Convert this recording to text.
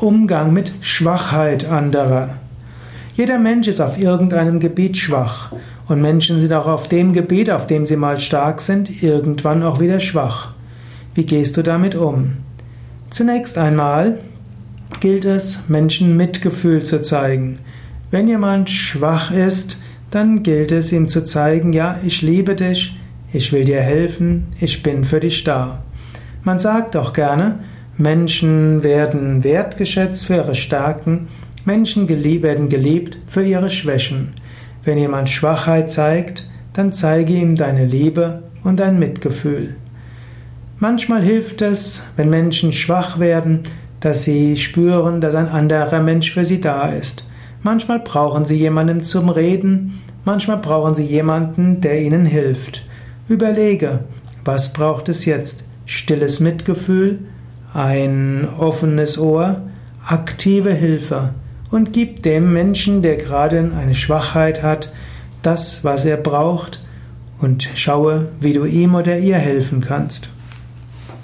Umgang mit Schwachheit anderer. Jeder Mensch ist auf irgendeinem Gebiet schwach. Und Menschen sind auch auf dem Gebiet, auf dem sie mal stark sind, irgendwann auch wieder schwach. Wie gehst du damit um? Zunächst einmal gilt es, Menschen Mitgefühl zu zeigen. Wenn jemand schwach ist, dann gilt es ihm zu zeigen, ja, ich liebe dich, ich will dir helfen, ich bin für dich da. Man sagt auch gerne, Menschen werden wertgeschätzt für ihre Stärken, Menschen werden geliebt für ihre Schwächen. Wenn jemand Schwachheit zeigt, dann zeige ihm deine Liebe und dein Mitgefühl. Manchmal hilft es, wenn Menschen schwach werden, dass sie spüren, dass ein anderer Mensch für sie da ist. Manchmal brauchen sie jemanden zum Reden, manchmal brauchen sie jemanden, der ihnen hilft. Überlege, was braucht es jetzt? Stilles Mitgefühl, ein offenes Ohr, aktive Hilfe und gib dem Menschen, der gerade eine Schwachheit hat, das, was er braucht und schaue, wie du ihm oder ihr helfen kannst.